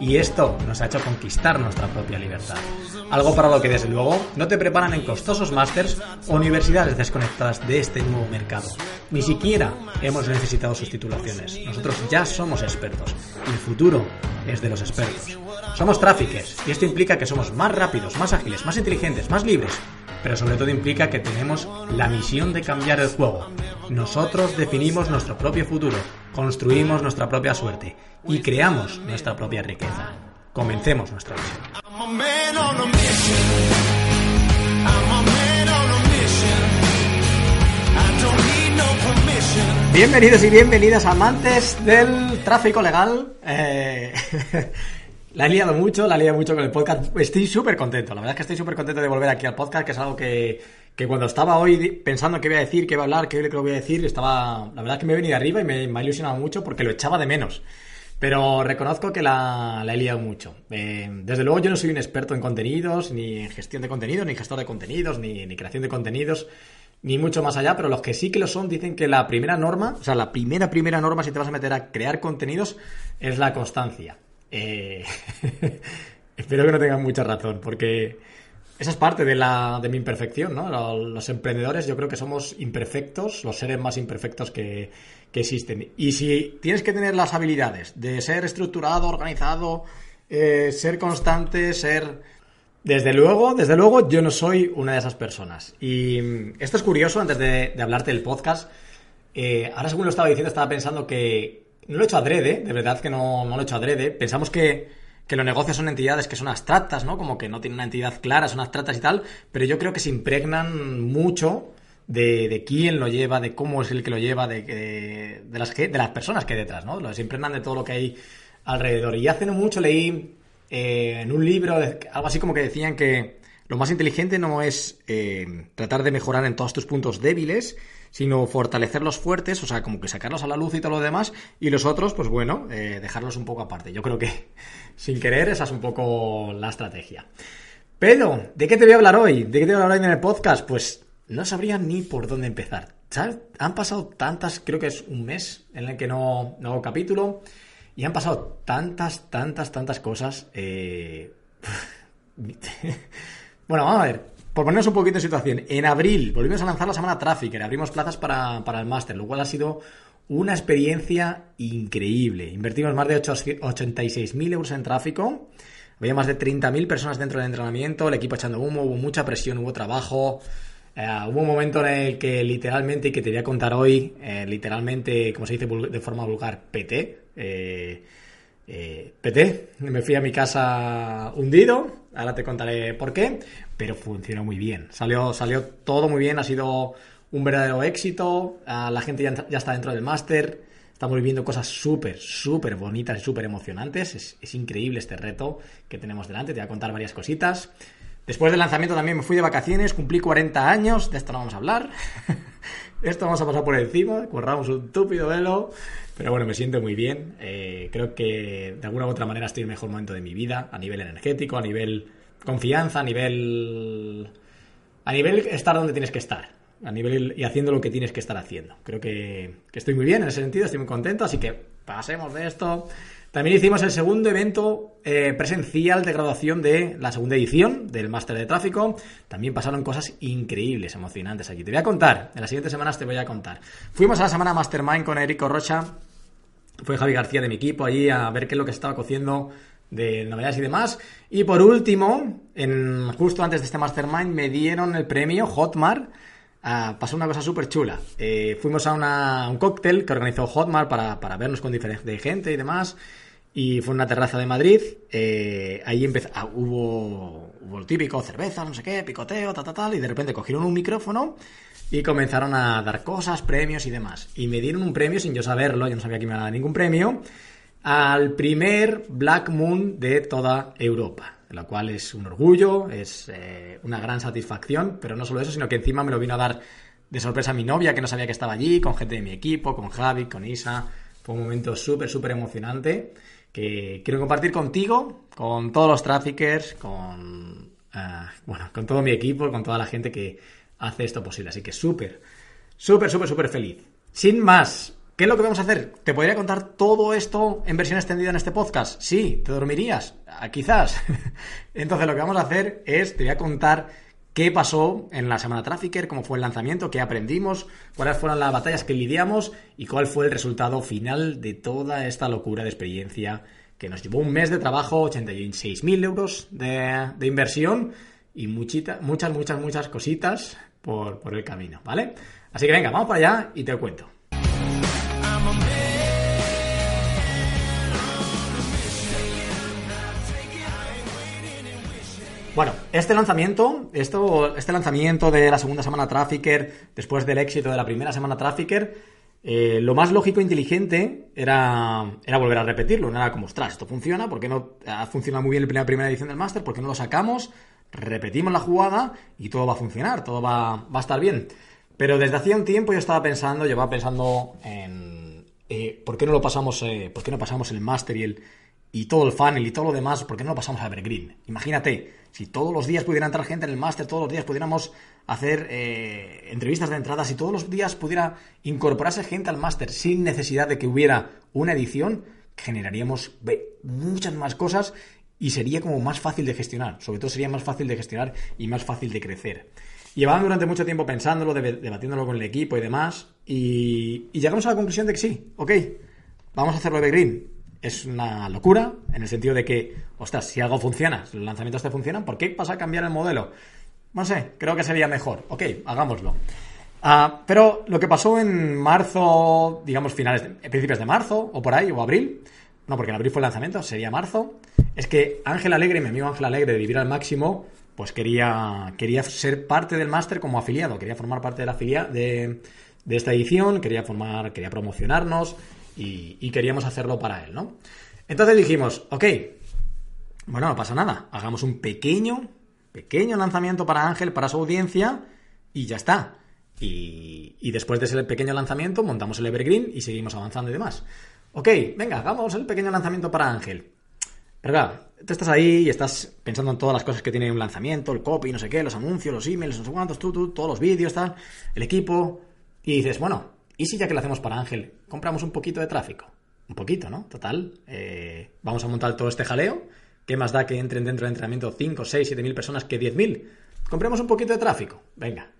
y esto nos ha hecho conquistar nuestra propia libertad. Algo para lo que desde luego no te preparan en costosos másters o universidades desconectadas de este nuevo mercado. Ni siquiera hemos necesitado sus titulaciones. Nosotros ya somos expertos y el futuro es de los expertos. Somos traffickers y esto implica que somos más rápidos, más ágiles, más inteligentes, más libres pero sobre todo implica que tenemos la misión de cambiar el juego. Nosotros definimos nuestro propio futuro, construimos nuestra propia suerte y creamos nuestra propia riqueza. Comencemos nuestra misión. Bienvenidos y bienvenidas amantes del tráfico legal. Eh, la he liado mucho, la he liado mucho con el podcast. Estoy súper contento, la verdad es que estoy súper contento de volver aquí al podcast, que es algo que, que cuando estaba hoy pensando qué voy a decir, qué voy a hablar, qué lo voy a decir, estaba, la verdad es que me he venido arriba y me, ha ilusionado mucho porque lo echaba de menos. Pero reconozco que la, la he liado mucho. Eh, desde luego yo no soy un experto en contenidos, ni en gestión de contenidos, ni gestor de contenidos, ni, ni creación de contenidos, ni mucho más allá, pero los que sí que lo son dicen que la primera norma, o sea, la primera, primera norma si te vas a meter a crear contenidos es la constancia. Eh, espero que no tengan mucha razón, porque esa es parte de, la, de mi imperfección, ¿no? Los emprendedores yo creo que somos imperfectos, los seres más imperfectos que, que existen. Y si tienes que tener las habilidades de ser estructurado, organizado, eh, ser constante, ser... Desde luego, desde luego, yo no soy una de esas personas. Y esto es curioso, antes de, de hablarte del podcast, eh, ahora según lo estaba diciendo, estaba pensando que no lo he hecho adrede, de verdad que no, no lo he hecho adrede. Pensamos que, que los negocios son entidades que son abstractas, ¿no? Como que no tienen una entidad clara, son abstractas y tal, pero yo creo que se impregnan mucho de, de, quién lo lleva, de cómo es el que lo lleva, de, de, de, las, de las personas que hay detrás, ¿no? Se impregnan de todo lo que hay alrededor. Y hace no mucho leí eh, en un libro algo así como que decían que lo más inteligente no es eh, tratar de mejorar en todos tus puntos débiles, sino fortalecer los fuertes, o sea, como que sacarlos a la luz y todo lo demás, y los otros, pues bueno, eh, dejarlos un poco aparte. Yo creo que, sin querer, esa es un poco la estrategia. Pero, ¿de qué te voy a hablar hoy? ¿De qué te voy a hablar hoy en el podcast? Pues no sabría ni por dónde empezar. Han pasado tantas, creo que es un mes en el que no, no hago capítulo, y han pasado tantas, tantas, tantas cosas. Eh... bueno, vamos a ver. Por ponernos un poquito en situación, en abril volvimos a lanzar la semana Trafficker, abrimos plazas para, para el máster, lo cual ha sido una experiencia increíble. Invertimos más de 86.000 euros en tráfico, había más de 30.000 personas dentro del entrenamiento, el equipo echando humo, hubo mucha presión, hubo trabajo. Eh, hubo un momento en el que literalmente, y que te voy a contar hoy, eh, literalmente, como se dice de forma vulgar, PT. Eh, PT, me fui a mi casa hundido, ahora te contaré por qué, pero funcionó muy bien. Salió, salió todo muy bien, ha sido un verdadero éxito, la gente ya, ya está dentro del máster, estamos viviendo cosas súper, súper bonitas y súper emocionantes, es, es increíble este reto que tenemos delante, te voy a contar varias cositas. Después del lanzamiento también me fui de vacaciones, cumplí 40 años, de esto no vamos a hablar. esto vamos a pasar por encima, corramos un túpido velo. Pero bueno, me siento muy bien. Eh, creo que de alguna u otra manera estoy en el mejor momento de mi vida, a nivel energético, a nivel confianza, a nivel. a nivel estar donde tienes que estar. A nivel y haciendo lo que tienes que estar haciendo. Creo que, que estoy muy bien en ese sentido, estoy muy contento, así que pasemos de esto. También hicimos el segundo evento eh, presencial de graduación de la segunda edición del máster de tráfico. También pasaron cosas increíbles, emocionantes aquí. Te voy a contar, en las siguientes semanas te voy a contar. Fuimos a la semana Mastermind con Erico Rocha. Fue Javi García de mi equipo allí a ver qué es lo que estaba cociendo de novedades y demás. Y por último, justo antes de este Mastermind, me dieron el premio Hotmart. Ah, pasó una cosa súper chula. Eh, fuimos a, un cóctel que organizó Hotmart para, para vernos con diferente gente y demás. Y fue una terraza de Madrid. Eh, ahí ah, hubo, hubo el típico cerveza, no sé qué, picoteo, tal, tal, tal. Y de repente cogieron un micrófono y comenzaron a dar cosas, premios y demás. Y me dieron un premio sin yo saberlo, yo no sabía que me iba a dar ningún premio, al primer Black Moon de toda Europa. Lo cual es un orgullo, es eh, una gran satisfacción, pero no solo eso, sino que encima me lo vino a dar de sorpresa mi novia, que no sabía que estaba allí, con gente de mi equipo, con Javi, con Isa. Fue un momento súper, súper emocionante que quiero compartir contigo, con todos los traffickers, con, eh, bueno, con todo mi equipo, con toda la gente que hace esto posible. Así que súper, súper, súper, súper feliz. Sin más, ¿qué es lo que vamos a hacer? ¿Te podría contar todo esto en versión extendida en este podcast? Sí, ¿te dormirías? Ah, quizás. Entonces lo que vamos a hacer es, te voy a contar qué pasó en la semana Trafficker, cómo fue el lanzamiento, qué aprendimos, cuáles fueron las batallas que lidiamos y cuál fue el resultado final de toda esta locura de experiencia que nos llevó un mes de trabajo, 86.000 euros de, inversión y muchas, muchas, muchas cositas por, por el camino, ¿vale? Así que venga, vamos para allá y te cuento. Bueno, este lanzamiento, esto, este lanzamiento de la segunda semana Trafficker, después del éxito de la primera semana Trafficker, eh, lo más lógico e inteligente era, era volver a repetirlo. No era como, ostras, esto funciona, ¿por qué no ha funcionado muy bien la primera edición del máster? ¿Por qué no lo sacamos? Repetimos la jugada y todo va a funcionar, todo va, a estar bien. Pero desde hacía un tiempo yo estaba pensando, llevaba pensando en eh, ¿por qué no lo pasamos, eh, por qué no pasamos el máster y el, y todo el funnel y todo lo demás, ¿por qué no lo pasamos a Evergreen? Imagínate, si todos los días pudiera entrar gente en el máster, todos los días pudiéramos hacer eh, entrevistas de entrada, si todos los días pudiera incorporarse gente al máster sin necesidad de que hubiera una edición, generaríamos muchas más cosas y sería como más fácil de gestionar. Sobre todo sería más fácil de gestionar y más fácil de crecer. Llevaban durante mucho tiempo pensándolo, debatiéndolo con el equipo y demás, y, y llegamos a la conclusión de que sí, ok, vamos a hacerlo Evergreen es una locura, en el sentido de que, ostras, si algo funciona, si los lanzamientos te funcionan, ¿por qué pasa a cambiar el modelo? No sé, creo que sería mejor. Ok, hagámoslo. Ah, pero lo que pasó en marzo, digamos finales, de, principios de marzo, o por ahí, o abril, no, porque en abril fue el lanzamiento, sería marzo, es que Ángel Alegre, mi amigo Ángel Alegre de Vivir al Máximo, pues quería, quería ser parte del máster como afiliado, quería formar parte de la filia de, de esta edición, quería formar, quería promocionarnos, y, queríamos hacerlo para él, ¿no? Entonces dijimos, ok, bueno, no pasa nada, hagamos un pequeño, pequeño lanzamiento para Ángel, para su audiencia, y ya está. Y, después de ese pequeño lanzamiento montamos el Evergreen y seguimos avanzando y demás. Ok, venga, hagamos el pequeño lanzamiento para Ángel. Pero claro, tú estás ahí y estás pensando en todas las cosas que tiene un lanzamiento, el copy, no sé qué, los anuncios, los emails, no sé cuántos, tú, tú, todos los vídeos, tal, el equipo. Y dices, bueno, ¿Y si ya que lo hacemos para Ángel, compramos un poquito de tráfico? Un poquito, ¿no? Total. Eh, vamos a montar todo este jaleo. ¿Qué más da que entren dentro del entrenamiento 5, 6, 7 mil personas que 10 mil? Compremos un poquito de tráfico. Venga.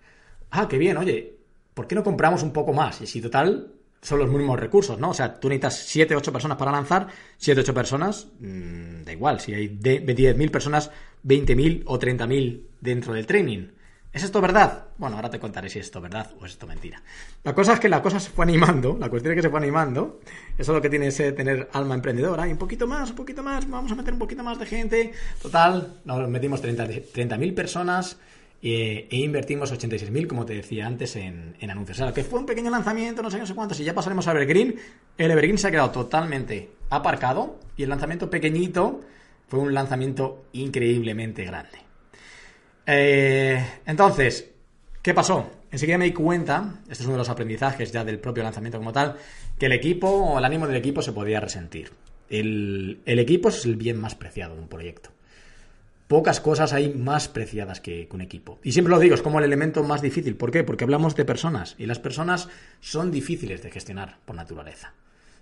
Ah, qué bien, oye. ¿Por qué no compramos un poco más? Y si total son los mismos recursos, ¿no? O sea, tú necesitas 7, 8 personas para lanzar, 7, 8 personas, mmm, da igual, si hay 10.000 personas, 20.000 o 30.000 dentro del training. ¿Es esto verdad? Bueno, ahora te contaré si es esto verdad o es esto mentira. La cosa es que la cosa se fue animando, la cuestión es que se fue animando. Eso es lo que tiene ese tener alma emprendedora. Y un poquito más, un poquito más, vamos a meter un poquito más de gente. Total, nos metimos 30.000 30 personas e, e invertimos 86.000, como te decía antes, en, anuncios. O sea, que fue un pequeño lanzamiento, no sé, no sé cuántos, y ya pasaremos a Evergreen. El Evergreen se ha quedado totalmente aparcado y el lanzamiento pequeñito fue un lanzamiento increíblemente grande. Eh, entonces, ¿qué pasó? Enseguida me di cuenta, este es uno de los aprendizajes ya del propio lanzamiento como tal, que el equipo o el ánimo del equipo se podía resentir. El, equipo es el bien más preciado de un proyecto. Pocas cosas hay más preciadas que, un equipo. Y siempre lo digo, es como el elemento más difícil. ¿Por qué? Porque hablamos de personas y las personas son difíciles de gestionar por naturaleza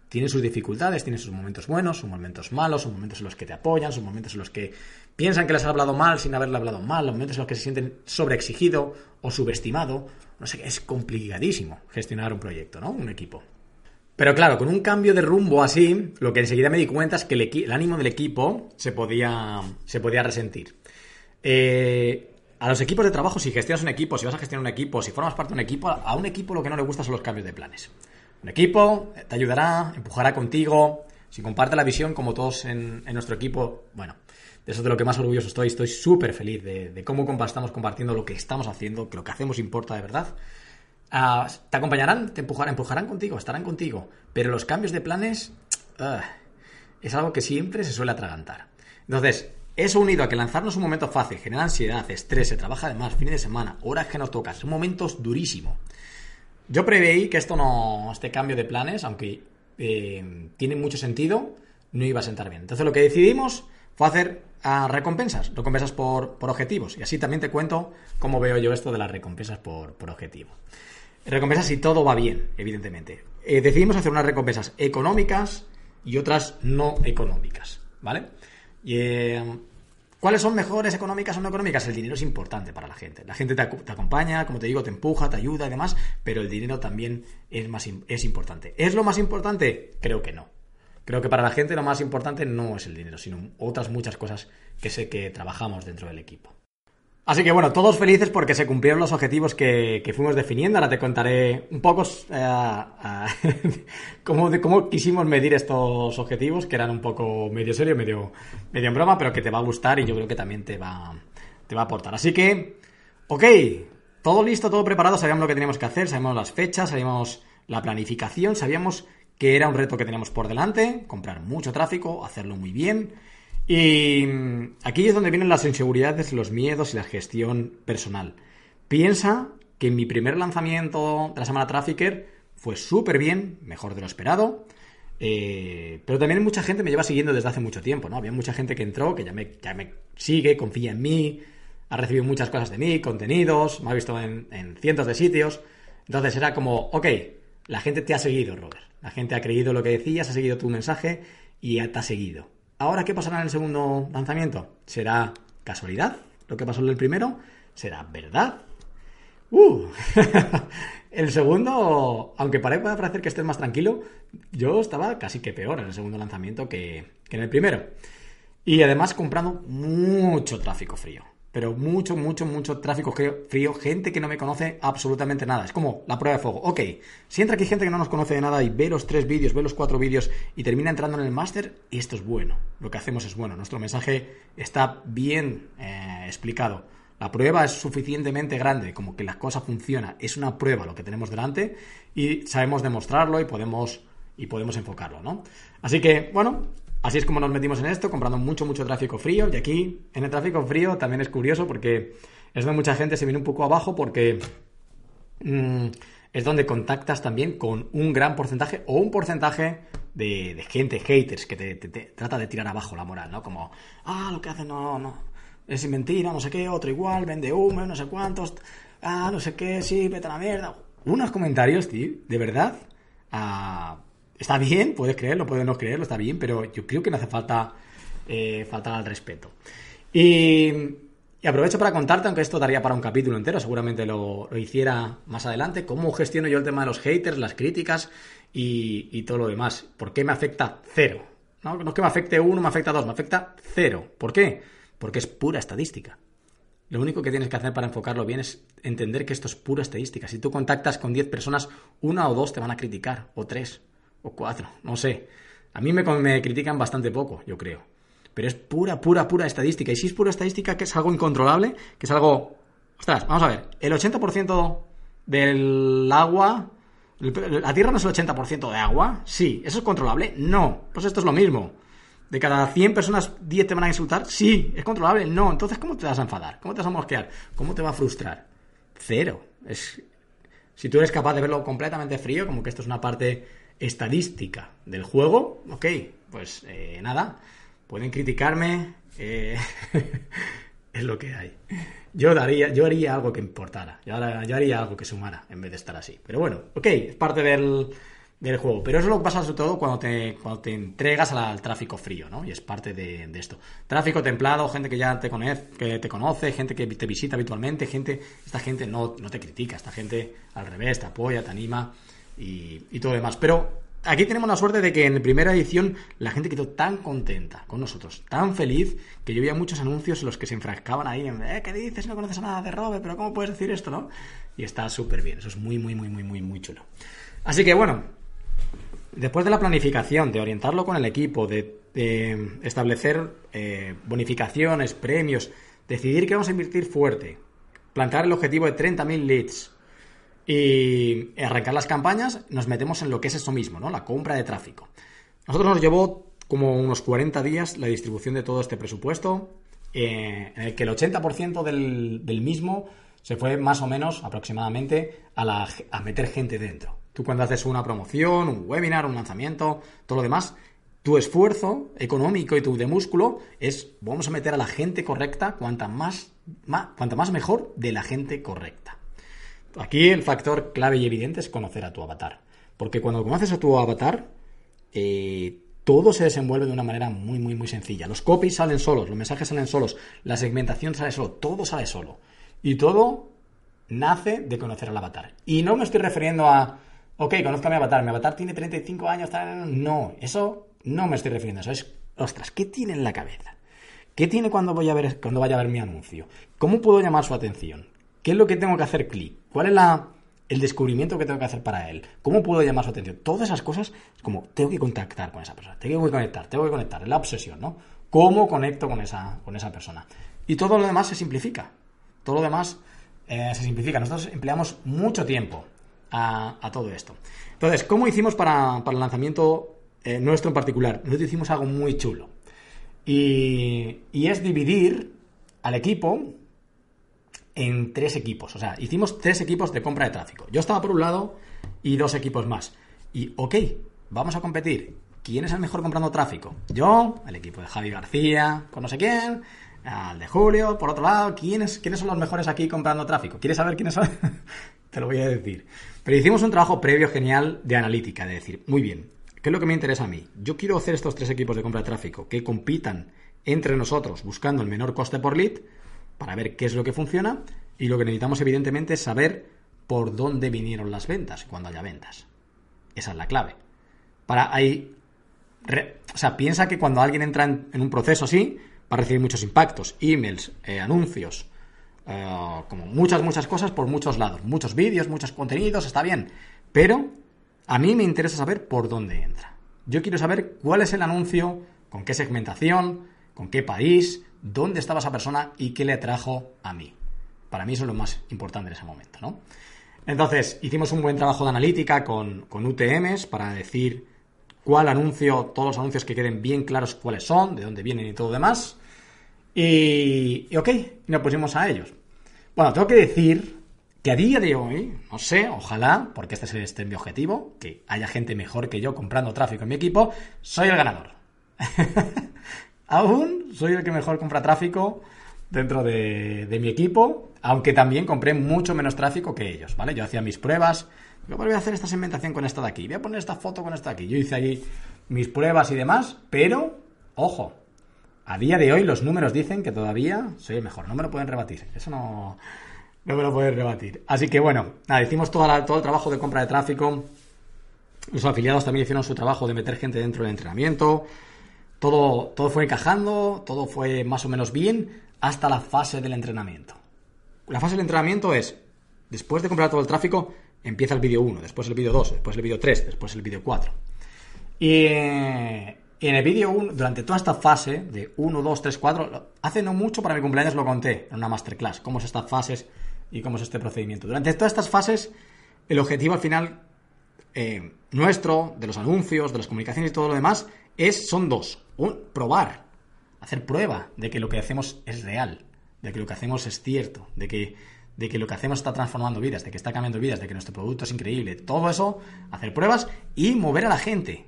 tiene sus dificultades, tiene sus momentos buenos, sus momentos malos, sus momentos en los que te apoyan, sus momentos en los que piensan que les has hablado mal sin haberle hablado mal, los momentos en los que se sienten sobreexigido o subestimado. No sé, es complicadísimo gestionar un proyecto, ¿no? Un equipo. Pero claro, con un cambio de rumbo así, lo que enseguida me di cuenta es que el, ánimo del equipo se podía, se podía resentir. Eh, a los equipos de trabajo, si gestionas un equipo, si vas a gestionar un equipo, si formas parte de un equipo, a un equipo lo que no le gusta son los cambios de planes. Un equipo te ayudará, empujará contigo, si comparte la visión como todos en, nuestro equipo, bueno, eso es de lo que más orgulloso estoy, estoy súper feliz de, cómo estamos compartiendo lo que estamos haciendo, que lo que hacemos importa de verdad. Ah, te acompañarán, te empujarán, empujarán contigo, estarán contigo, pero los cambios de planes ah, es algo que siempre se suele atragantar. Entonces, eso unido a que lanzarnos un momento fácil genera ansiedad, estrés, se trabaja de más, fines de semana, horas que nos tocas, son momentos durísimos. Yo preveí que esto no, este cambio de planes, aunque eh, tiene mucho sentido, no iba a sentar bien. Entonces lo que decidimos fue hacer ah, recompensas, recompensas por, objetivos. Y así también te cuento cómo veo yo esto de las recompensas por, objetivo. Recompensas si todo va bien, evidentemente. Eh, decidimos hacer unas recompensas económicas y otras no económicas, ¿vale? Y, eh, ¿Cuáles son mejores económicas o no económicas? El dinero es importante para la gente. La gente te, acompaña, como te digo, te empuja, te ayuda y demás, pero el dinero también es, más, es importante. ¿Es lo más importante? Creo que no. Creo que para la gente lo más importante no es el dinero, sino otras muchas cosas que sé que trabajamos dentro del equipo. Así que bueno, todos felices porque se cumplieron los objetivos que, fuimos definiendo. Ahora te contaré un poco eh, cómo, cómo quisimos medir estos objetivos, que eran un poco medio serio, medio, medio en broma, pero que te va a gustar y yo creo que también te va, te va a aportar. Así que, ok, todo listo, todo preparado, sabíamos lo que teníamos que hacer, sabíamos las fechas, sabíamos la planificación, sabíamos que era un reto que teníamos por delante, comprar mucho tráfico, hacerlo muy bien y mm, aquí es donde vienen las inseguridades, los miedos y la gestión personal. Piensa que mi primer lanzamiento de la semana Trafficker fue súper bien, mejor de lo esperado. Eh, pero también mucha gente me lleva siguiendo desde hace mucho tiempo, ¿no? Había mucha gente que entró, que ya me, sigue, confía en mí, ha recibido muchas cosas de mí, contenidos, me ha visto en, en cientos de sitios. Entonces era como, ok, la gente te ha seguido, Robert. La gente ha creído lo que decías, ha seguido tu mensaje y te ha seguido. Ahora, ¿qué pasará en el segundo lanzamiento? ¿Será casualidad lo que pasó en el primero? ¿Será verdad? ¡Uh! el segundo, aunque pueda parecer que estés más tranquilo, yo estaba casi que peor en el segundo lanzamiento que en el primero. Y además comprando mucho tráfico frío pero mucho, mucho, mucho tráfico frío, gente que no me conoce absolutamente nada. Es como la prueba de fuego. Ok, si entra aquí gente que no nos conoce de nada y ve los tres vídeos, ve los cuatro vídeos y termina entrando en el máster, esto es bueno. Lo que hacemos es bueno. Nuestro mensaje está bien eh, explicado. La prueba es suficientemente grande, como que la cosa funciona. Es una prueba lo que tenemos delante y sabemos demostrarlo y podemos, y podemos enfocarlo, ¿no? Así que, bueno, Así es como nos metimos en esto, comprando mucho, mucho tráfico frío. Y aquí, en el tráfico frío, también es curioso porque es donde mucha gente se viene un poco abajo porque mm, es donde contactas también con un gran porcentaje o un porcentaje de, gente, haters, que te, trata de tirar abajo la moral, ¿no? Como, ah, lo que hacen no, no, es mentira, no sé qué, otro igual, vende humo, no sé cuántos, ah, no sé qué, sí, vete a la mierda. Unos comentarios, tío, de verdad, ah, Está bien, puedes creerlo, puedes no creerlo, está bien, pero yo creo que no hace falta eh, faltar al respeto. Y, aprovecho para contarte, aunque esto daría para un capítulo entero, seguramente lo, hiciera más adelante, cómo gestiono yo el tema de los haters, las críticas y, todo lo demás. ¿Por qué me afecta cero? ¿No? no es que me afecte uno, me afecta dos, me afecta cero. ¿Por qué? Porque es pura estadística. Lo único que tienes que hacer para enfocarlo bien es entender que esto es pura estadística. Si tú contactas con 10 personas, una o dos te van a criticar, o tres o cuatro, no sé. A mí me, critican bastante poco, yo creo. Pero es pura, pura, pura estadística. Y si es pura estadística, que es algo incontrolable, que es algo... Ostras, vamos a ver. El 80% del agua... ¿La Tierra no es el 80% de agua? Sí. ¿Eso es controlable? No. Pues esto es lo mismo. ¿De cada 100 personas 10 te van a insultar? Sí. ¿Es controlable? No. Entonces, ¿cómo te vas a enfadar? ¿Cómo te vas a mosquear? ¿Cómo te va a frustrar? Cero. Es... Si tú eres capaz de verlo completamente frío, como que esto es una parte estadística del juego, ok, pues eh, nada, pueden criticarme, eh, es lo que hay. Yo, daría, yo haría algo que importara, yo, haría algo que sumara en vez de estar así. Pero bueno, ok, es parte del, del juego. Pero eso es lo que pasa sobre todo cuando te, cuando te entregas al, tráfico frío, ¿no? Y es parte de, esto. Tráfico templado, gente que ya te conoce, que te conoce, gente que te visita habitualmente, gente, esta gente no, no te critica, esta gente al revés, te apoya, te anima y, todo demás. Pero aquí tenemos la suerte de que en primera edición la gente quedó tan contenta con nosotros, tan feliz, que yo veía muchos anuncios en los que se enfrascaban ahí en, eh, ¿qué dices? No conoces nada de Robe, pero ¿cómo puedes decir esto, no? Y está súper bien, eso es muy, muy, muy, muy, muy, muy chulo. Así que bueno, después de la planificación, de orientarlo con el equipo, de, establecer eh, bonificaciones, premios, decidir que vamos a invertir fuerte, plantear el objetivo de 30.000 leads, y arrancar las campañas, nos metemos en lo que es eso mismo, ¿no? La compra de tráfico. Nosotros nos llevó como unos 40 días la distribución de todo este presupuesto, eh, en el que el 80% del, mismo se fue más o menos aproximadamente a, meter gente dentro. Tú cuando haces una promoción, un webinar, un lanzamiento, todo lo demás, tu esfuerzo económico y tu de músculo es vamos a meter a la gente correcta, cuanta más, cuanta más mejor de la gente correcta. Aquí el factor clave y evidente es conocer a tu avatar. Porque cuando conoces a tu avatar, eh, todo se desenvuelve de una manera muy, muy, muy sencilla. Los copies salen solos, los mensajes salen solos, la segmentación sale solo, todo sale solo. Y todo nace de conocer al avatar. Y no me estoy refiriendo a, ok, conozco a mi avatar, mi avatar tiene 35 años, no, eso no me estoy refiriendo a eso. Es, ostras, ¿qué tiene en la cabeza? ¿Qué tiene cuando, voy a ver, cuando vaya a ver mi anuncio? ¿Cómo puedo llamar su atención? ¿Qué es lo que tengo que hacer clic? ¿Cuál es la, el descubrimiento que tengo que hacer para él? ¿Cómo puedo llamar su atención? Todas esas cosas, como tengo que contactar con esa persona, tengo que conectar, tengo que conectar, es la obsesión, ¿no? ¿Cómo conecto con esa, con esa persona? Y todo lo demás se simplifica. Todo lo demás eh, se simplifica. Nosotros empleamos mucho tiempo a, todo esto. Entonces, ¿cómo hicimos para, el lanzamiento eh, nuestro en particular? Nosotros hicimos algo muy chulo. Y, y es dividir al equipo en tres equipos. O sea, hicimos tres equipos de compra de tráfico. Yo estaba por un lado y dos equipos más. Y, ok, vamos a competir. ¿Quién es el mejor comprando tráfico? Yo, el equipo de Javi García, con no sé quién, al de Julio, por otro lado, ¿quiénes, ¿quiénes son los mejores aquí comprando tráfico? ¿Quieres saber quiénes son? Te lo voy a decir. Pero hicimos un trabajo previo genial de analítica, de decir, muy bien, ¿qué es lo que me interesa a mí? Yo quiero hacer estos tres equipos de compra de tráfico que compitan entre nosotros buscando el menor coste por lead para ver qué es lo que funciona y lo que necesitamos evidentemente es saber por dónde vinieron las ventas cuando haya ventas. Esa es la clave. Para ahí, o sea, piensa que cuando alguien entra en, un proceso así, va a recibir muchos impactos, emails, eh, anuncios, eh, como muchas, muchas cosas por muchos lados, muchos vídeos, muchos contenidos, está bien, pero a mí me interesa saber por dónde entra. Yo quiero saber cuál es el anuncio, con qué segmentación, con qué país, dónde estaba esa persona y qué le atrajo a mí. Para mí eso es lo más importante en ese momento, ¿no? Entonces, hicimos un buen trabajo de analítica con, UTMs para decir cuál anuncio, todos los anuncios que queden bien claros cuáles son, de dónde vienen y todo demás. Y, ok, nos pusimos a ellos. Bueno, tengo que decir que a día de hoy, no sé, ojalá, porque este es este mi objetivo, que haya gente mejor que yo comprando tráfico en mi equipo, soy el ganador. Aún soy el que mejor compra tráfico dentro de, mi equipo, aunque también compré mucho menos tráfico que ellos, ¿vale? Yo hacía mis pruebas, yo voy a hacer esta segmentación con esta de aquí, voy a poner esta foto con esta de aquí. Yo hice ahí mis pruebas y demás, pero, ojo, a día de hoy los números dicen que todavía soy el mejor, no me lo pueden rebatir, eso no, no me lo pueden rebatir. Así que bueno, nada, hicimos todo el trabajo de compra de tráfico, los afiliados también hicieron su trabajo de meter gente dentro del entrenamiento, todo, todo fue encajando, todo fue más o menos bien hasta la fase del entrenamiento. La fase del entrenamiento es, después de comprar todo el tráfico, empieza el vídeo 1, después el vídeo 2, después el vídeo 3, después el vídeo 4. Y, en el vídeo 1, durante toda esta fase de 1, 2, 3, 4, hace no mucho para mi cumpleaños lo conté en una masterclass, cómo es estas fases y cómo es este procedimiento. Durante todas estas fases, el objetivo al final eh, nuestro, de los anuncios, de las comunicaciones y todo lo demás, es, son dos. Un, probar, hacer prueba de que lo que hacemos es real, de que lo que hacemos es cierto, de que, de que lo que hacemos está transformando vidas, de que está cambiando vidas, de que nuestro producto es increíble. Todo eso, hacer pruebas y mover a la gente.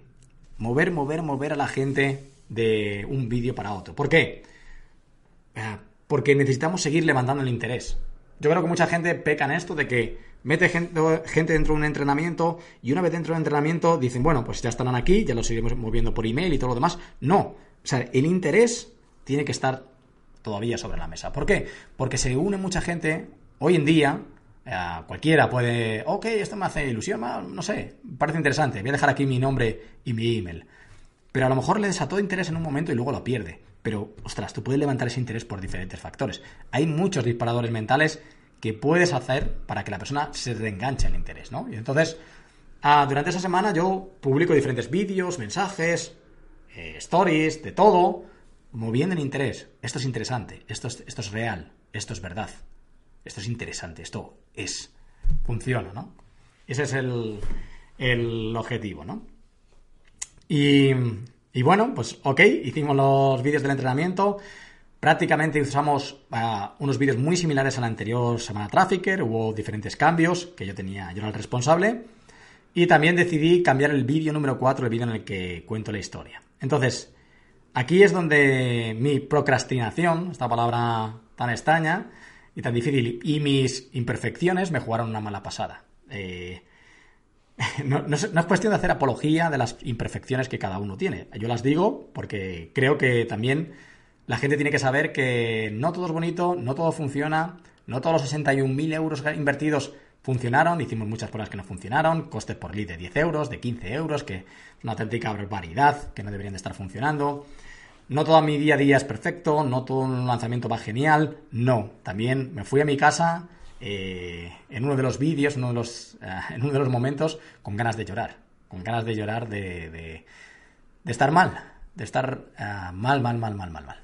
Mover, mover, mover a la gente de un vídeo para otro. ¿Por qué? Eh, porque necesitamos seguir levantando el interés. Yo creo que mucha gente peca en esto de que mete gente, dentro de un entrenamiento y una vez dentro del entrenamiento dicen, bueno, pues ya estarán aquí, ya los seguiremos moviendo por email y todo lo demás. No, o sea, el interés tiene que estar todavía sobre la mesa. ¿Por qué? Porque se une mucha gente hoy en día Eh, cualquiera puede, ok, esto me hace ilusión, no sé, parece interesante, voy a dejar aquí mi nombre y mi email. Pero a lo mejor le desató interés en un momento y luego lo pierde. Pero, ostras, tú puedes levantar ese interés por diferentes factores. Hay muchos disparadores mentales que puedes hacer para que la persona se reenganche el interés, ¿no? Y entonces, ah, durante esa semana yo publico diferentes vídeos, mensajes, eh, stories, de todo, moviendo el interés. Esto es interesante, esto esto es real, esto es verdad, esto es interesante, esto es, funciona, ¿no? Ese es el, el objetivo, ¿no? Y, y, bueno, pues ok, hicimos los vídeos del entrenamiento. Prácticamente usamos ah, unos vídeos muy similares a la anterior semana Trafficker. Hubo diferentes cambios que yo tenía, yo era el responsable. Y también decidí cambiar el vídeo número 4, el vídeo en el que cuento la historia. Entonces, aquí es donde mi procrastinación, esta palabra tan extraña, y tan difícil. Y mis imperfecciones me jugaron una mala pasada. Eh, no, es, cuestión de hacer apología de las imperfecciones que cada uno tiene. Yo las digo porque creo que también la gente tiene que saber que no todo es bonito, no todo funciona, no todos los 61.000 euros invertidos funcionaron, hicimos muchas pruebas que no funcionaron, costes por lead de 10 euros, de 15 euros, que es una auténtica barbaridad, que no deberían de estar funcionando. No todo mi día a día es perfecto, no todo un lanzamiento va genial, no. También me fui a mi casa eh, en uno de los vídeos, uno de los, eh, en uno de los momentos, con ganas de llorar. Con ganas de llorar de, de, estar mal, de estar uh, mal, mal, mal, mal, mal, mal.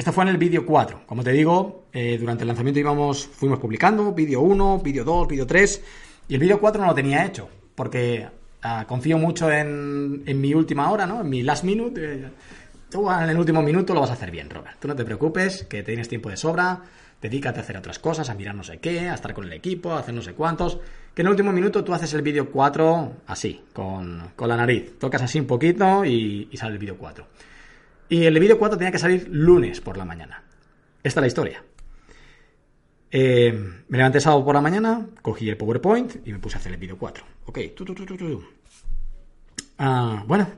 Esto fue en el vídeo 4. Como te digo, durante el lanzamiento íbamos, fuimos publicando vídeo 1, vídeo 2, vídeo 3, y el vídeo 4 no lo tenía hecho, porque confío mucho en, en, mi última hora, ¿no? En mi last minute Tú en el último minuto lo vas a hacer bien, Robert. Tú no te preocupes, que tienes tiempo de sobra, dedícate a hacer otras cosas, a mirar no sé qué, a estar con el equipo, a hacer no sé cuántos. Que en el último minuto tú haces el vídeo 4 así, con, la nariz. Tocas así un poquito y, sale el vídeo 4. Y el vídeo 4 tenía que salir lunes por la mañana. Esta es la historia. Eh, me levanté sábado por la mañana, cogí el PowerPoint y me puse a hacer el vídeo 4. Ok, ah, bueno,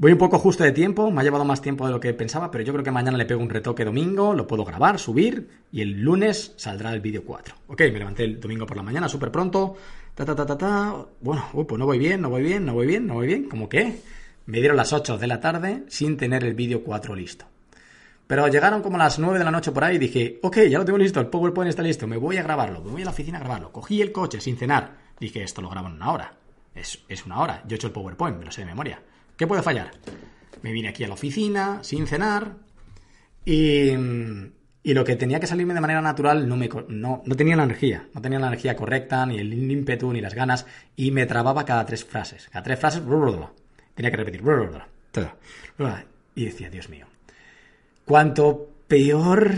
Voy un poco justo de tiempo, me ha llevado más tiempo de lo que pensaba, pero yo creo que mañana le pego un retoque domingo, lo puedo grabar, subir y el lunes saldrá el vídeo 4. Ok, me levanté el domingo por la mañana, súper pronto, ta ta ta ta ta, bueno, pues no voy bien, no voy bien, no voy bien, no voy bien, ¿cómo qué? Me dieron las 8 de la tarde sin tener el vídeo 4 listo. Pero llegaron como las 9 de la noche por ahí y dije, ok, ya lo tengo listo, el PowerPoint está listo, me voy a grabarlo, me voy a la oficina a grabarlo. Cogí el coche sin cenar, dije, esto lo grabo en una hora. Es, es una hora, yo he hecho el PowerPoint, me lo sé de memoria. ¿Qué puede fallar? Me vine aquí a la oficina sin cenar y, lo que tenía que salirme de manera natural no, me, no, tenía la energía, no tenía la energía correcta, ni el ímpetu, ni las ganas, y me trababa cada tres frases. Cada tres frases, tenía que repetir. Y decía, Dios mío, cuanto peor,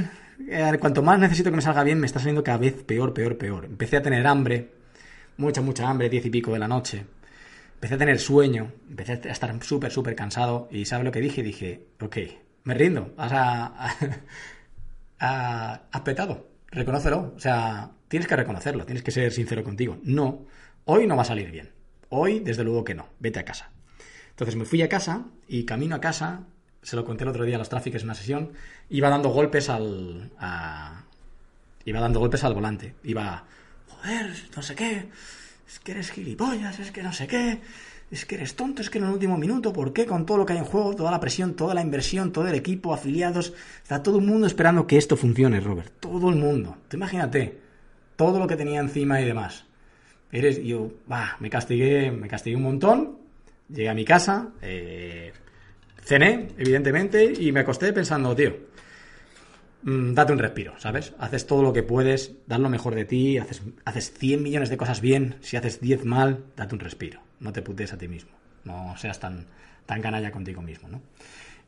eh, cuanto más necesito que me salga bien, me está saliendo cada vez peor, peor, peor. Empecé a tener hambre, mucha, mucha hambre, diez y pico de la noche empecé a tener sueño, empecé a estar súper, súper cansado y ¿sabes lo que dije? Dije, ok, me rindo, has, has petado, reconócelo, o sea, tienes que reconocerlo, tienes que ser sincero contigo. No, hoy no va a salir bien, hoy desde luego que no, vete a casa. Entonces me fui a casa y camino a casa, se lo conté el otro día a los tráficos en una sesión, iba dando golpes al... iba dando golpes al volante, iba, joder, no sé qué es que eres gilipollas, es que no sé qué, es que eres tonto, es que en el último minuto, ¿por qué con todo lo que hay en juego, toda la presión, toda la inversión, todo el equipo, afiliados, está todo el mundo esperando que esto funcione, Robert? Todo el mundo. Imagínate, todo lo que tenía encima y demás. Eres, yo, bah, me castigué, me castigué un montón, llegué a mi casa, eh, cené, evidentemente, y me acosté pensando, tío, Mm, date un respiro, ¿sabes? Haces todo lo que puedes, das lo mejor de ti, haces, haces 100 millones de cosas bien, si haces 10 mal, date un respiro, no te putes a ti mismo, no seas tan, tan canalla contigo mismo, ¿no?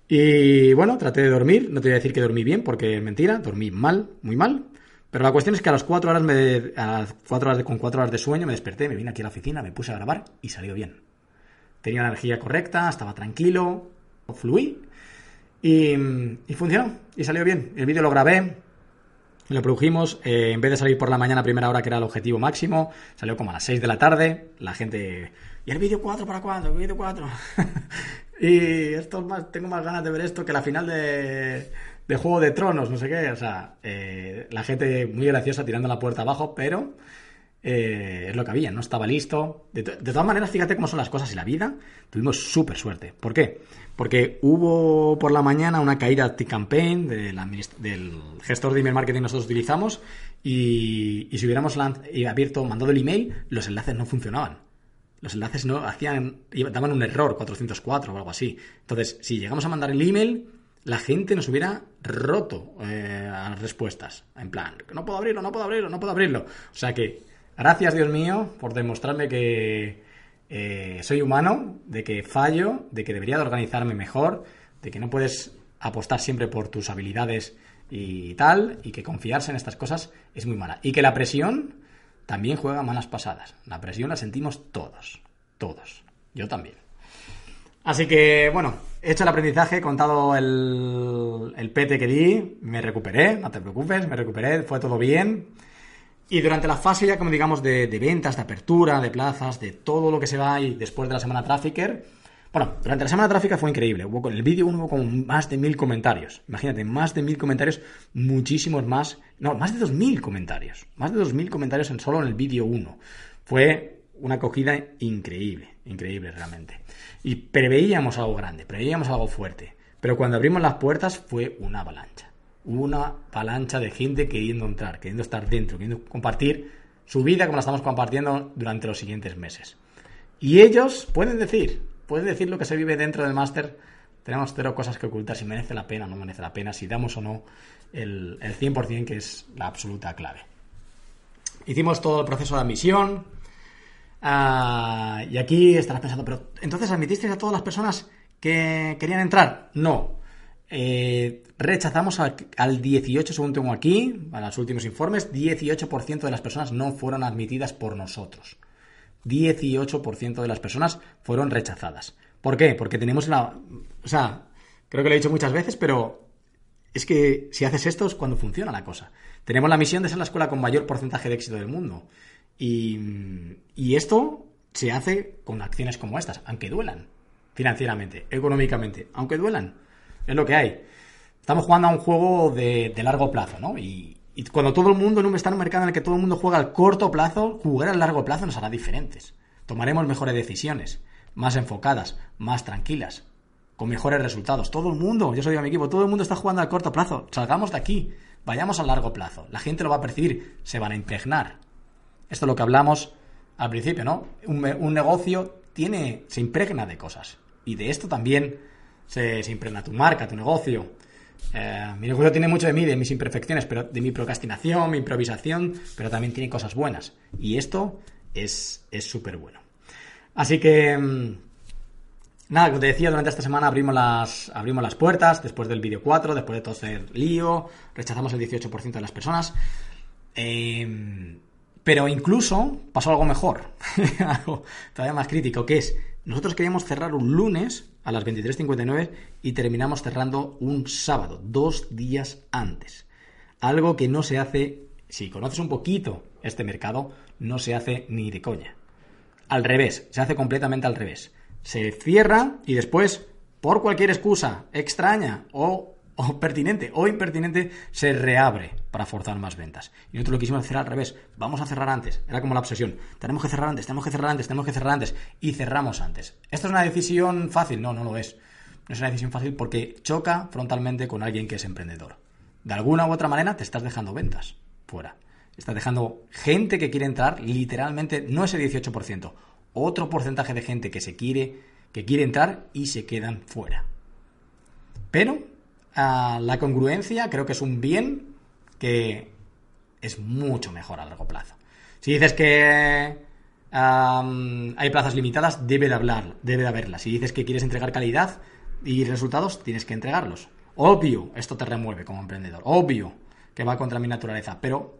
Y bueno, traté de dormir, no te voy a decir que dormí bien, porque mentira, dormí mal, muy mal, pero la cuestión es que a las 4 horas, me, a las 4 horas con 4 horas de sueño me desperté, me vine aquí a la oficina, me puse a grabar y salió bien. Tenía la energía correcta, estaba tranquilo, fluí y, funcionó, y salió bien. El vídeo lo grabé, lo produjimos, eh, en vez de salir por la mañana primera hora, que era el objetivo máximo, salió como a las 6 de la tarde, la gente... ¿Y el vídeo 4 para cuándo? ¿El vídeo 4? y esto más, tengo más ganas de ver esto que la final de, de Juego de Tronos, no sé qué. O sea, eh, la gente muy graciosa tirando la puerta abajo, pero eh, es lo que había, no estaba listo. De, todas maneras, fíjate cómo son las cosas y la vida. Tuvimos súper suerte. ¿Por qué? Porque hubo por la mañana una caída de campaign del gestor de email marketing que nosotros utilizamos y, si hubiéramos abierto, mandado el email, los enlaces no funcionaban. Los enlaces no hacían, daban un error 404 o algo así. Entonces, si llegamos a mandar el email, la gente nos hubiera roto eh, las respuestas. En plan, no puedo abrirlo, no puedo abrirlo, no puedo abrirlo. O sea que Gracias, Dios mío, por demostrarme que eh, soy humano, de que fallo, de que debería de organizarme mejor, de que no puedes apostar siempre por tus habilidades y tal, y que confiarse en estas cosas es muy mala. Y que la presión también juega malas pasadas. La presión la sentimos todos, todos. Yo también. Así que, bueno, he hecho el aprendizaje, contado el, el pete que di, me recuperé, no te preocupes, me recuperé, fue todo bien. Y durante la fase ya, como digamos, de, ventas, de apertura, de plazas, de todo lo que se va y después de la semana Trafficker, bueno, durante la semana Trafficker fue increíble. Hubo con el vídeo hubo con más de mil comentarios. Imagínate, más de mil comentarios, muchísimos más. No, más de dos mil comentarios. Más de dos mil comentarios en solo en el vídeo 1. Fue una acogida increíble, increíble realmente. Y preveíamos algo grande, preveíamos algo fuerte. Pero cuando abrimos las puertas fue una avalancha una avalancha de gente queriendo entrar, queriendo estar dentro, queriendo compartir su vida como la estamos compartiendo durante los siguientes meses. Y ellos pueden decir, pueden decir lo que se vive dentro del máster. Tenemos cero cosas que ocultar, si merece la pena o no merece la pena, si damos o no el, el 100%, que es la absoluta clave. Hicimos todo el proceso de admisión. Ah, y aquí estarás pensando, pero entonces admitisteis a todas las personas que querían entrar. No, eh, rechazamos al, 18, según tengo aquí, a los últimos informes, 18% de las personas no fueron admitidas por nosotros. 18% de las personas fueron rechazadas. ¿Por qué? Porque tenemos la... O sea, creo que lo he dicho muchas veces, pero es que si haces esto es cuando funciona la cosa. Tenemos la misión de ser la escuela con mayor porcentaje de éxito del mundo. Y, y esto se hace con acciones como estas, aunque duelan financieramente, económicamente, aunque duelan es lo que hay. Estamos jugando a un juego de, largo plazo, ¿no? Y, cuando todo el mundo en un, está en un mercado en el que todo el mundo juega al corto plazo, jugar al largo plazo nos hará diferentes. Tomaremos mejores decisiones, más enfocadas, más tranquilas, con mejores resultados. Todo el mundo, yo soy de mi equipo, todo el mundo está jugando al corto plazo. Salgamos de aquí, vayamos al largo plazo. La gente lo va a percibir, se van a impregnar. Esto es lo que hablamos al principio, ¿no? Un, un negocio tiene, se impregna de cosas. Y de esto también se, impregna tu marca, tu negocio. Eh, mi negocio tiene mucho de mí, de mis imperfecciones, pero de mi procrastinación, mi improvisación, pero también tiene cosas buenas. Y esto es súper bueno. Así que, mm, nada, como te decía, durante esta semana abrimos las, abrimos las puertas, después del vídeo 4, después de todo este lío, rechazamos el 18% de las personas. Eh, pero incluso pasó algo mejor, algo todavía más crítico, que es, nosotros queríamos cerrar un lunes a las 23.59 y terminamos cerrando un sábado, dos días antes. Algo que no se hace, si conoces un poquito este mercado, no se hace ni de coña. Al revés, se hace completamente al revés. Se cierra y después, por cualquier excusa extraña o o pertinente o impertinente se reabre para forzar más ventas. Y nosotros lo quisimos hacer al revés. Vamos a cerrar antes. Era como la obsesión. Tenemos que cerrar antes, tenemos que cerrar antes, tenemos que cerrar antes. Y cerramos antes. ¿Esto es una decisión fácil? No, no lo es. No es una decisión fácil porque choca frontalmente con alguien que es emprendedor. De alguna u otra manera te estás dejando ventas fuera. Estás dejando gente que quiere entrar, literalmente, no ese 18%, otro porcentaje de gente que se quiere, que quiere entrar y se quedan fuera. Pero la congruencia creo que es un bien que es mucho mejor a largo plazo. Si dices que hay plazas limitadas, debe de hablar, debe de haberlas. Si dices que quieres entregar calidad y resultados, tienes que entregarlos. Obvio, esto te remueve como emprendedor. Obvio que va contra mi naturaleza, pero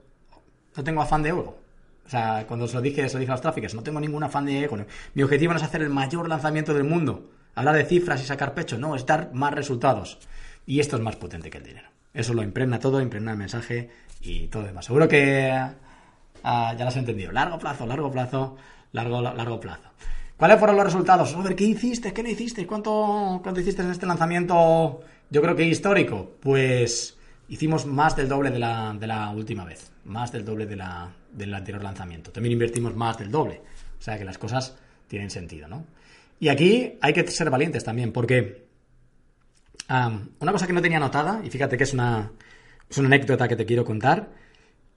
no tengo afán de ego. O sea, cuando se lo dije, se lo dije a los tráficos, no tengo ningún afán de ego. Mi objetivo no es hacer el mayor lanzamiento del mundo, hablar de cifras y sacar pecho, no, es dar más resultados. Y esto es más potente que el dinero. Eso lo impregna todo, impregna el mensaje y todo demás. Seguro que ah, ya lo has entendido. Largo plazo, largo plazo, largo, largo plazo. ¿Cuáles fueron los resultados? Robert, ¿qué hiciste? ¿Qué no hiciste? ¿Cuánto, ¿Cuánto hiciste en este lanzamiento? Yo creo que histórico. Pues hicimos más del doble de la, de la última vez. Más del doble de la, del anterior lanzamiento. También invertimos más del doble. O sea que las cosas tienen sentido, ¿no? Y aquí hay que ser valientes también, porque una cosa que no tenía notada, y fíjate que es una, es una anécdota que te quiero contar,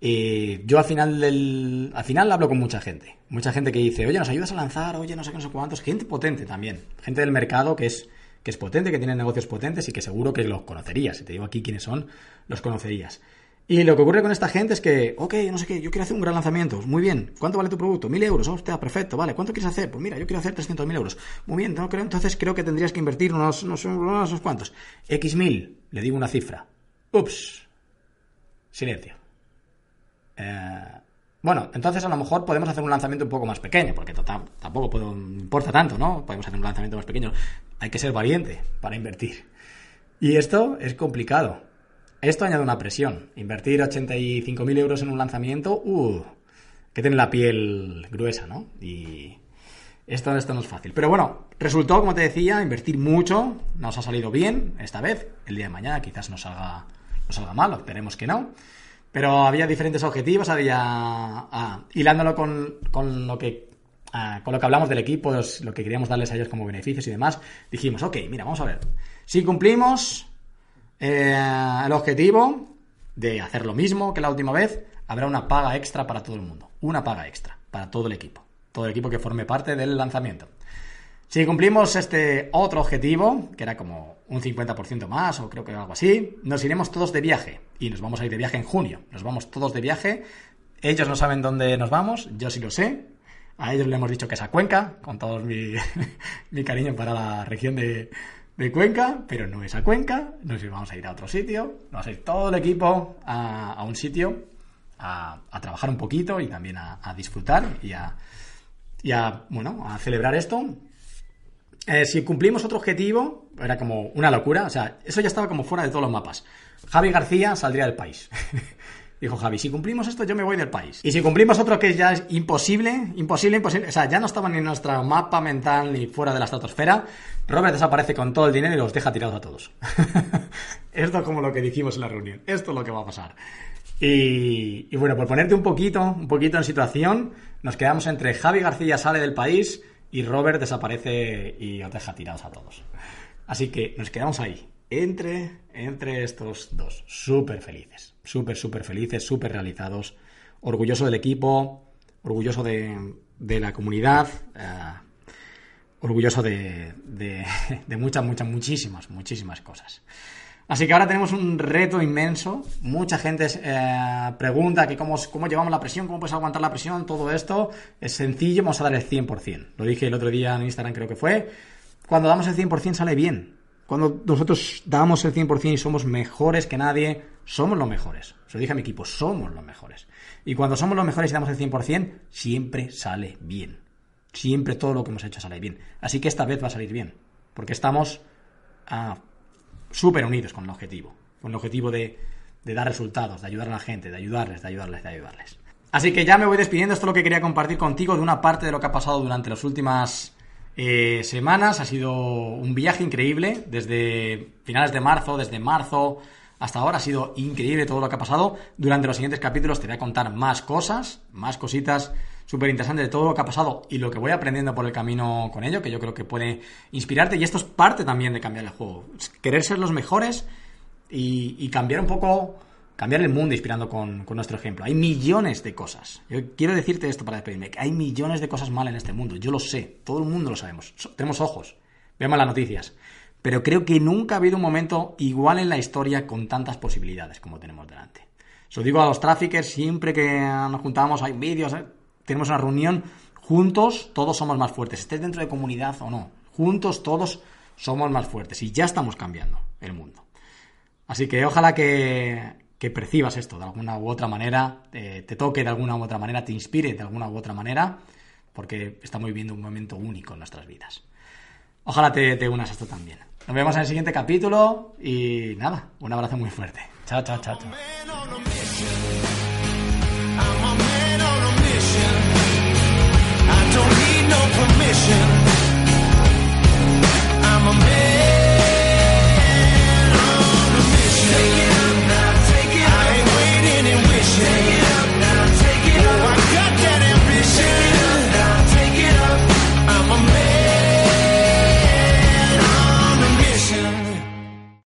eh, yo al final al final hablo con mucha gente, mucha gente que dice, oye, nos ayudas a lanzar, oye, no sé qué, no sé cuántos, gente potente también, gente del mercado que es, que es potente, que tiene negocios potentes y que seguro que los conocerías, si te digo aquí quiénes son, los conocerías. Y lo que ocurre con esta gente es que, ok, no sé qué, yo quiero hacer un gran lanzamiento. Muy bien. ¿Cuánto vale tu producto? Mil euros. Hostia, perfecto. Vale. ¿Cuánto quieres hacer? Pues mira, yo quiero hacer 300.000 euros. Muy bien. No creo, entonces creo que tendrías que invertir unos, unos, cuantos. X mil. Le digo una cifra. Ups. Silencio. Eh, bueno, entonces a lo mejor podemos hacer un lanzamiento un poco más pequeño, porque tampoco importa tanto, ¿no? Podemos hacer un lanzamiento más pequeño. Hay que ser valiente para invertir. Y esto es complicado. Esto añade una presión. Invertir 85.000 euros en un lanzamiento, uh, que tiene la piel gruesa, ¿no? Y esto, no es fácil. Pero bueno, resultó, como te decía, invertir mucho. Nos ha salido bien esta vez. El día de mañana quizás nos salga, nos salga mal, esperemos que no. Pero había diferentes objetivos, había... Ah, hilándolo con, con lo que ah, con lo que hablamos del equipo, lo que queríamos darles a ellos como beneficios y demás, dijimos, ok, mira, vamos a ver. Si cumplimos eh, el objetivo de hacer lo mismo que la última vez, habrá una paga extra para todo el mundo. Una paga extra para todo el equipo. Todo el equipo que forme parte del lanzamiento. Si cumplimos este otro objetivo, que era como un 50% más o creo que algo así, nos iremos todos de viaje. Y nos vamos a ir de viaje en junio. Nos vamos todos de viaje. Ellos no saben dónde nos vamos, yo sí lo sé. A ellos le hemos dicho que es a Cuenca, con todo mi, mi cariño para la región de, de Cuenca, pero no es a Cuenca, nos vamos a ir a otro sitio, vamos a ir todo el equipo a, un sitio a, trabajar un poquito y también a, disfrutar y a, bueno, a celebrar esto. Eh, si cumplimos otro objetivo, era como una locura, o sea, eso ya estaba como fuera de todos los mapas. Javi García saldría del país. Dijo Javi, si cumplimos esto yo me voy del país. Y si cumplimos otro que ya es imposible, imposible, imposible, o sea, ya no estaba ni en nuestro mapa mental ni fuera de la estratosfera, Robert desaparece con todo el dinero y los deja tirados a todos. esto es como lo que dijimos en la reunión, esto es lo que va a pasar. Y, bueno, por ponerte un poquito, un poquito en situación, nos quedamos entre Javi García sale del país y Robert desaparece y os deja tirados a todos. Así que nos quedamos ahí, entre, entre estos dos, súper felices súper, súper felices, súper realizados, orgulloso del equipo, orgulloso de, la comunidad, eh, orgulloso de, de, muchas, muchas, muchísimas, muchísimas cosas. Así que ahora tenemos un reto inmenso. Mucha gente eh, pregunta que cómo, cómo, llevamos la presión, cómo puedes aguantar la presión, todo esto. Es sencillo, vamos a dar el 100%. Lo dije el otro día en Instagram, creo que fue. Cuando damos el 100% sale bien. Cuando nosotros damos el 100% y somos mejores que nadie, somos los mejores. Se lo dije a mi equipo, somos los mejores. Y cuando somos los mejores y damos el 100%, siempre sale bien. Siempre todo lo que hemos hecho sale bien. Así que esta vez va a salir bien. Porque estamos ah, súper unidos con el objetivo. Con el objetivo de, de dar resultados, de ayudar a la gente, de ayudarles, de ayudarles, de ayudarles. Así que ya me voy despidiendo. Esto es lo que quería compartir contigo de una parte de lo que ha pasado durante las últimas eh, semanas. Ha sido un viaje increíble. Desde finales de marzo, desde marzo hasta ahora ha sido increíble todo lo que ha pasado. Durante los siguientes capítulos te voy a contar más cosas, más cositas súper interesantes de todo lo que ha pasado y lo que voy aprendiendo por el camino con ello, que yo creo que puede inspirarte. Y esto es parte también de cambiar el juego. Querer ser los mejores y, cambiar un poco, cambiar el mundo inspirando con, nuestro ejemplo. Hay millones de cosas. Yo quiero decirte esto para despedirme, que hay millones de cosas mal en este mundo. Yo lo sé, todo el mundo lo sabemos. Tenemos ojos, vemos las noticias pero creo que nunca ha habido un momento igual en la historia con tantas posibilidades como tenemos delante. Se lo digo a los traffickers siempre que nos juntamos, hay vídeos, ¿eh? tenemos una reunión, juntos todos somos más fuertes, estés dentro de comunidad o no, juntos todos somos más fuertes y ya estamos cambiando el mundo. Así que ojalá que, percibas esto de alguna u otra manera, te, toque de alguna u otra manera, te inspire de alguna u otra manera, porque estamos viviendo un momento único en nuestras vidas. Ojalá te, unas a esto también. Nos vemos en el siguiente capítulo y nada, un abrazo muy fuerte. Chao, chao, chao.